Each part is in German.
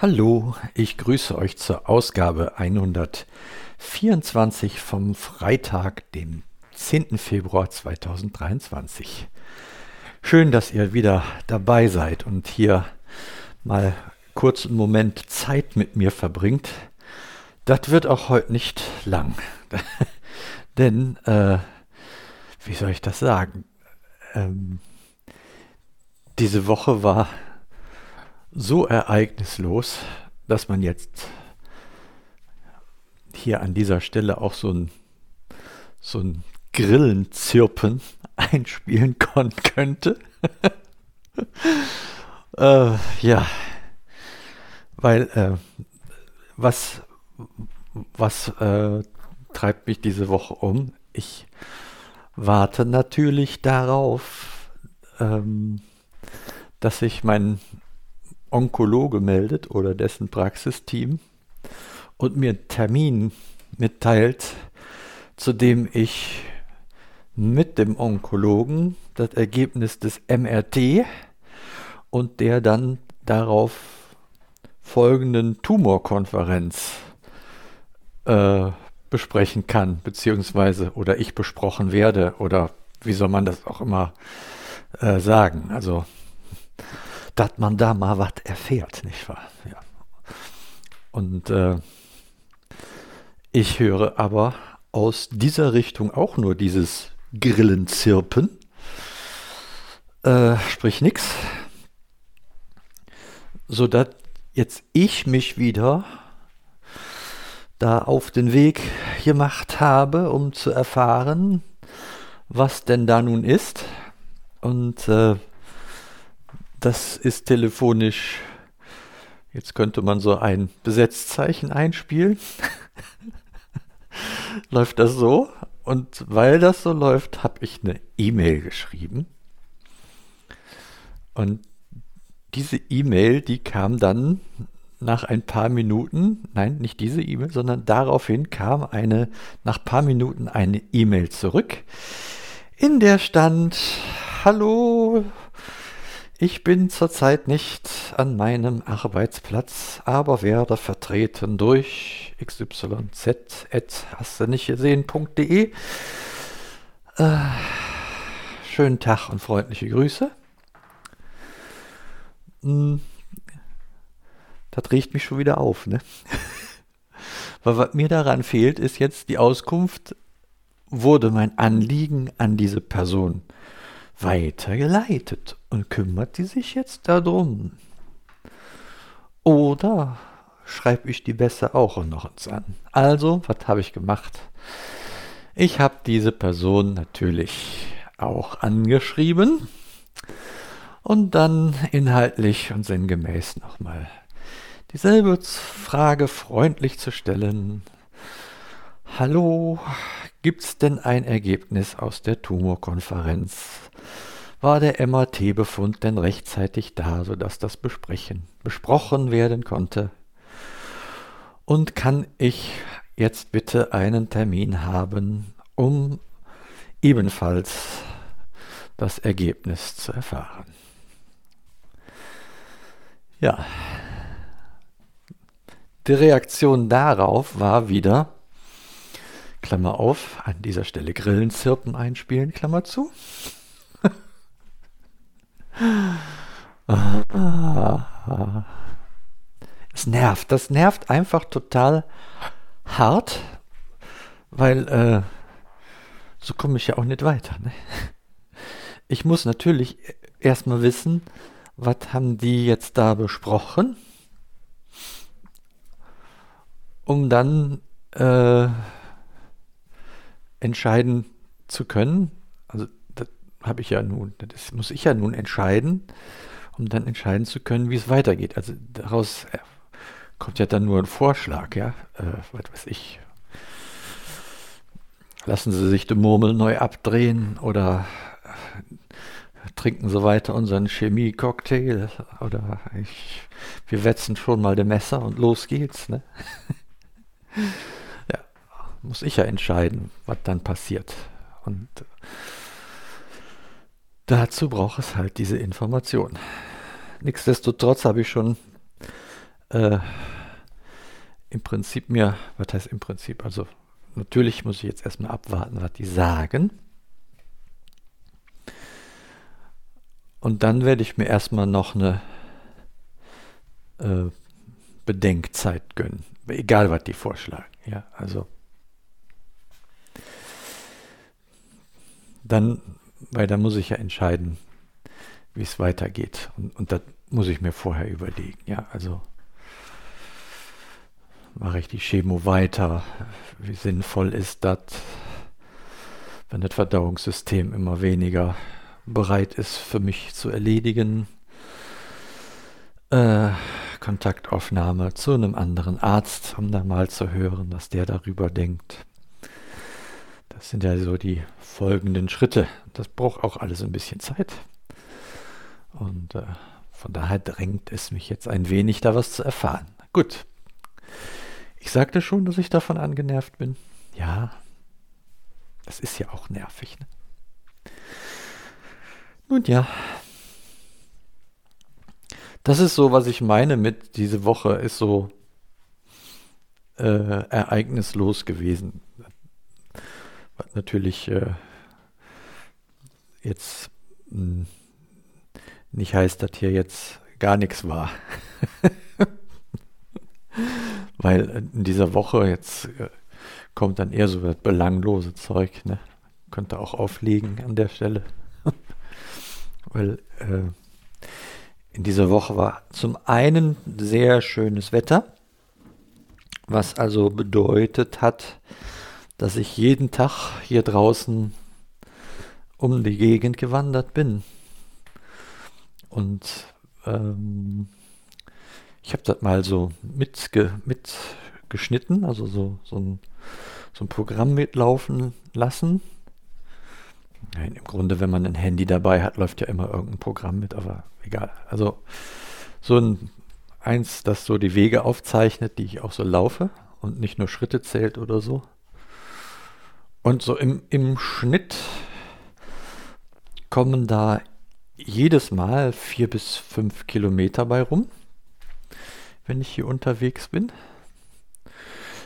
Hallo, ich grüße euch zur Ausgabe 124 vom Freitag, dem 10. Februar 2023. Schön, dass ihr wieder dabei seid und hier mal kurz einen Moment Zeit mit mir verbringt. Das wird auch heute nicht lang. Denn, äh, wie soll ich das sagen? Ähm, diese Woche war so ereignislos, dass man jetzt hier an dieser Stelle auch so ein, so ein Grillenzirpen einspielen könnte. äh, ja, weil äh, was, was äh, treibt mich diese Woche um? Ich warte natürlich darauf, ähm, dass sich mein Onkologe meldet oder dessen Praxisteam und mir einen Termin mitteilt, zu dem ich mit dem Onkologen das Ergebnis des MRT und der dann darauf folgenden Tumorkonferenz äh, besprechen kann, beziehungsweise oder ich besprochen werde oder wie soll man das auch immer äh, sagen. Also dass man da mal was erfährt, nicht wahr? Ja. Und äh, ich höre aber aus dieser Richtung auch nur dieses Grillenzirpen. Äh, sprich nichts. Sodass jetzt ich mich wieder da auf den Weg gemacht habe, um zu erfahren, was denn da nun ist. Und äh, das ist telefonisch. Jetzt könnte man so ein Besetzzeichen einspielen. läuft das so? Und weil das so läuft, habe ich eine E-Mail geschrieben. Und diese E-Mail, die kam dann nach ein paar Minuten, nein, nicht diese E-Mail, sondern daraufhin kam eine, nach ein paar Minuten eine E-Mail zurück, in der stand, hallo, ich bin zurzeit nicht an meinem Arbeitsplatz, aber werde vertreten durch xyz hast du nicht gesehen.de. Äh, schönen Tag und freundliche Grüße. Hm, das riecht mich schon wieder auf, ne? Weil was mir daran fehlt, ist jetzt die Auskunft, wurde mein Anliegen an diese Person weitergeleitet und kümmert die sich jetzt darum? Oder schreibe ich die besser auch noch uns an? Also, was habe ich gemacht? Ich habe diese Person natürlich auch angeschrieben und dann inhaltlich und sinngemäß nochmal dieselbe Frage freundlich zu stellen. Hallo, gibt's denn ein Ergebnis aus der Tumorkonferenz? war der MRT-Befund denn rechtzeitig da, sodass das besprechen, besprochen werden konnte. Und kann ich jetzt bitte einen Termin haben, um ebenfalls das Ergebnis zu erfahren. Ja, die Reaktion darauf war wieder, Klammer auf, an dieser Stelle Grillenzirpen einspielen, Klammer zu. Es nervt. Das nervt einfach total hart, weil äh, so komme ich ja auch nicht weiter. Ne? Ich muss natürlich erstmal wissen, was haben die jetzt da besprochen, um dann äh, entscheiden zu können. Also habe ich ja nun, das muss ich ja nun entscheiden, um dann entscheiden zu können, wie es weitergeht. Also daraus äh, kommt ja dann nur ein Vorschlag, ja, äh, was weiß ich. Lassen Sie sich die Murmel neu abdrehen oder äh, trinken Sie weiter unseren Chemie-Cocktail oder ich, wir wetzen schon mal den Messer und los geht's. Ne? muss ich ja entscheiden, was dann passiert. Und Dazu braucht es halt diese Information. Nichtsdestotrotz habe ich schon äh, im Prinzip mir, was heißt im Prinzip, also natürlich muss ich jetzt erstmal abwarten, was die sagen. Und dann werde ich mir erstmal noch eine äh, Bedenkzeit gönnen. Egal, was die vorschlagen. Ja, also dann, weil da muss ich ja entscheiden, wie es weitergeht. Und, und das muss ich mir vorher überlegen. Ja, also mache ich die Chemo weiter? Wie sinnvoll ist das, wenn das Verdauungssystem immer weniger bereit ist für mich zu erledigen? Äh, Kontaktaufnahme zu einem anderen Arzt, um da mal zu hören, was der darüber denkt. Das sind ja so die folgenden Schritte. Das braucht auch alles ein bisschen Zeit. Und äh, von daher drängt es mich jetzt ein wenig, da was zu erfahren. Gut. Ich sagte schon, dass ich davon angenervt bin. Ja, das ist ja auch nervig. Ne? Nun ja, das ist so, was ich meine mit diese Woche ist so äh, ereignislos gewesen. Natürlich äh, jetzt hm, nicht heißt, dass hier jetzt gar nichts war. Weil in dieser Woche jetzt äh, kommt dann eher so das belanglose Zeug. Ne? Könnte auch auflegen an der Stelle. Weil äh, in dieser Woche war zum einen sehr schönes Wetter, was also bedeutet hat, dass ich jeden Tag hier draußen um die Gegend gewandert bin. Und ähm, ich habe das mal so mitge mitgeschnitten, also so, so, ein, so ein Programm mitlaufen lassen. Nein, im Grunde, wenn man ein Handy dabei hat, läuft ja immer irgendein Programm mit, aber egal. Also so ein eins, das so die Wege aufzeichnet, die ich auch so laufe und nicht nur Schritte zählt oder so. Und so im, im Schnitt kommen da jedes Mal vier bis fünf Kilometer bei rum, wenn ich hier unterwegs bin.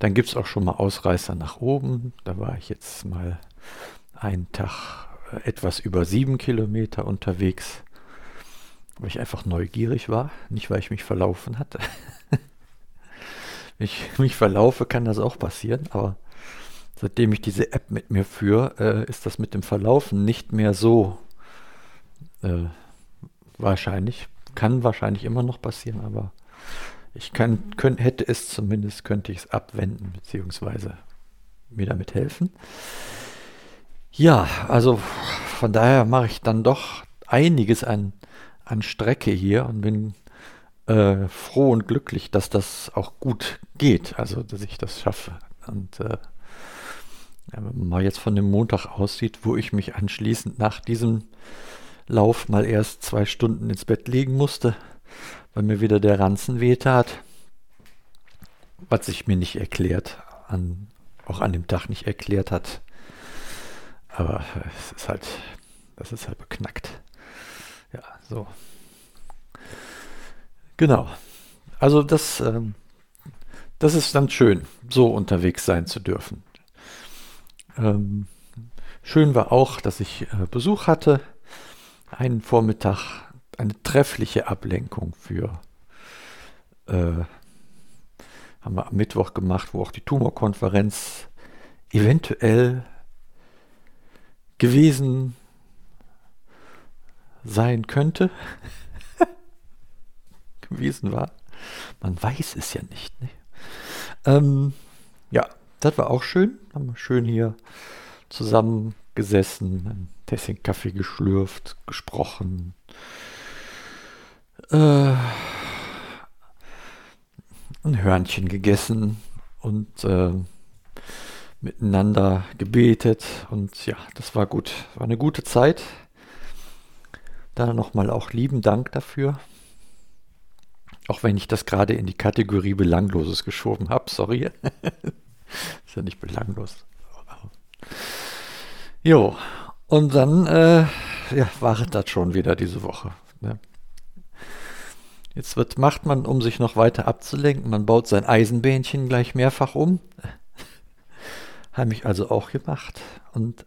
Dann gibt es auch schon mal Ausreißer nach oben. Da war ich jetzt mal einen Tag äh, etwas über sieben Kilometer unterwegs weil ich einfach neugierig war, nicht weil ich mich verlaufen hatte. Wenn ich mich verlaufe, kann das auch passieren, aber seitdem ich diese App mit mir führe, äh, ist das mit dem Verlaufen nicht mehr so äh, wahrscheinlich. Kann wahrscheinlich immer noch passieren, aber ich kann, könnt, hätte es zumindest, könnte ich es abwenden, beziehungsweise mir damit helfen. Ja, also von daher mache ich dann doch einiges an an Strecke hier und bin äh, froh und glücklich, dass das auch gut geht, also dass ich das schaffe. Und äh, wenn man mal jetzt von dem Montag aussieht, wo ich mich anschließend nach diesem Lauf mal erst zwei Stunden ins Bett legen musste, weil mir wieder der Ranzen wehtat, was sich mir nicht erklärt, an, auch an dem Tag nicht erklärt hat. Aber es ist halt, das ist halt beknackt. Ja, so. Genau. Also das, ähm, das ist dann schön, so unterwegs sein zu dürfen. Ähm, schön war auch, dass ich äh, Besuch hatte. Einen Vormittag, eine treffliche Ablenkung für äh, haben wir am Mittwoch gemacht, wo auch die Tumorkonferenz eventuell gewesen sein könnte, gewesen war. Man weiß es ja nicht. Ne? Ähm, ja, das war auch schön. Haben wir schön hier zusammengesessen, ein Tässchen Kaffee geschlürft, gesprochen. Äh, ein Hörnchen gegessen und äh, miteinander gebetet. Und ja, das war gut. War eine gute Zeit. Da nochmal auch lieben Dank dafür. Auch wenn ich das gerade in die Kategorie Belangloses geschoben habe, sorry. ist ja nicht belanglos. Jo, und dann äh, ja, war das schon wieder diese Woche. Ne? Jetzt wird, macht man, um sich noch weiter abzulenken, man baut sein Eisenbähnchen gleich mehrfach um. Habe ich also auch gemacht. Und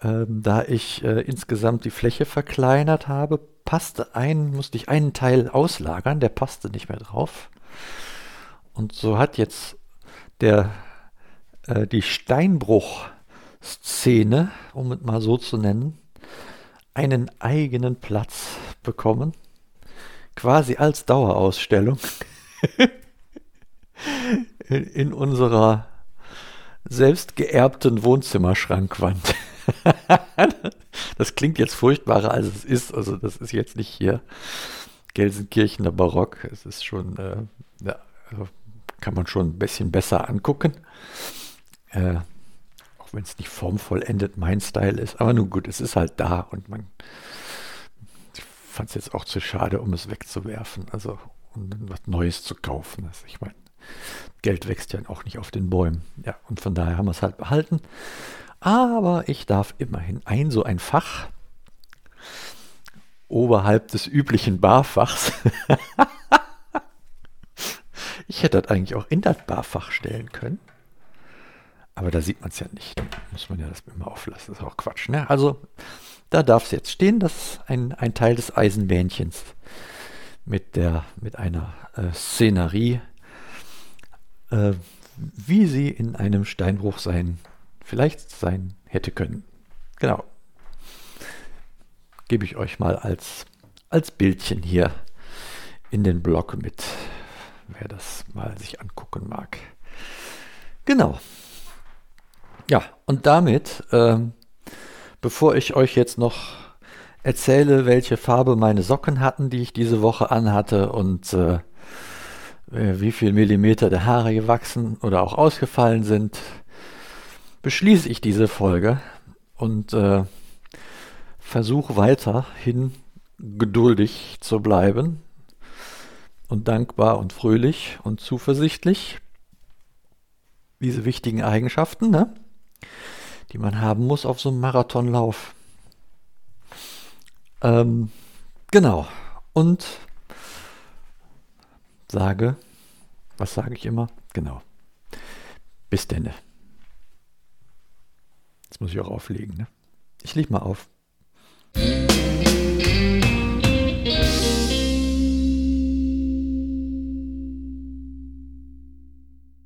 ähm, da ich äh, insgesamt die Fläche verkleinert habe, passte ein, musste ich einen Teil auslagern, der passte nicht mehr drauf. Und so hat jetzt der, äh, die Steinbruch-Szene, um es mal so zu nennen, einen eigenen Platz bekommen, quasi als Dauerausstellung in, in unserer selbst geerbten Wohnzimmerschrankwand. das klingt jetzt furchtbarer, als es ist. Also das ist jetzt nicht hier Gelsenkirchener Barock. Es ist schon, äh, ja, also kann man schon ein bisschen besser angucken. Äh, auch wenn es nicht formvollendet mein Style ist. Aber nun gut, es ist halt da und man fand es jetzt auch zu schade, um es wegzuwerfen. Also um was Neues zu kaufen. Also ich meine, Geld wächst ja auch nicht auf den Bäumen. Ja, und von daher haben wir es halt behalten. Aber ich darf immerhin ein so ein Fach oberhalb des üblichen Barfachs. ich hätte das eigentlich auch in das Barfach stellen können. Aber da sieht man es ja nicht. Da muss man ja das immer auflassen. Das ist auch Quatsch. Ne? Also da darf es jetzt stehen. Das ist ein, ein Teil des Eisenbähnchens mit, der, mit einer äh, Szenerie, äh, wie sie in einem Steinbruch sein vielleicht sein hätte können. Genau. Gebe ich euch mal als, als Bildchen hier in den Blog mit, wer das mal sich angucken mag. Genau. Ja, und damit, äh, bevor ich euch jetzt noch erzähle, welche Farbe meine Socken hatten, die ich diese Woche anhatte und äh, wie viel Millimeter der Haare gewachsen oder auch ausgefallen sind, beschließe ich diese Folge und äh, versuche weiterhin geduldig zu bleiben und dankbar und fröhlich und zuversichtlich. Diese wichtigen Eigenschaften, ne? die man haben muss auf so einem Marathonlauf. Ähm, genau. Und sage, was sage ich immer? Genau. Bis denne. Jetzt muss ich auch auflegen. Ne? Ich leg mal auf.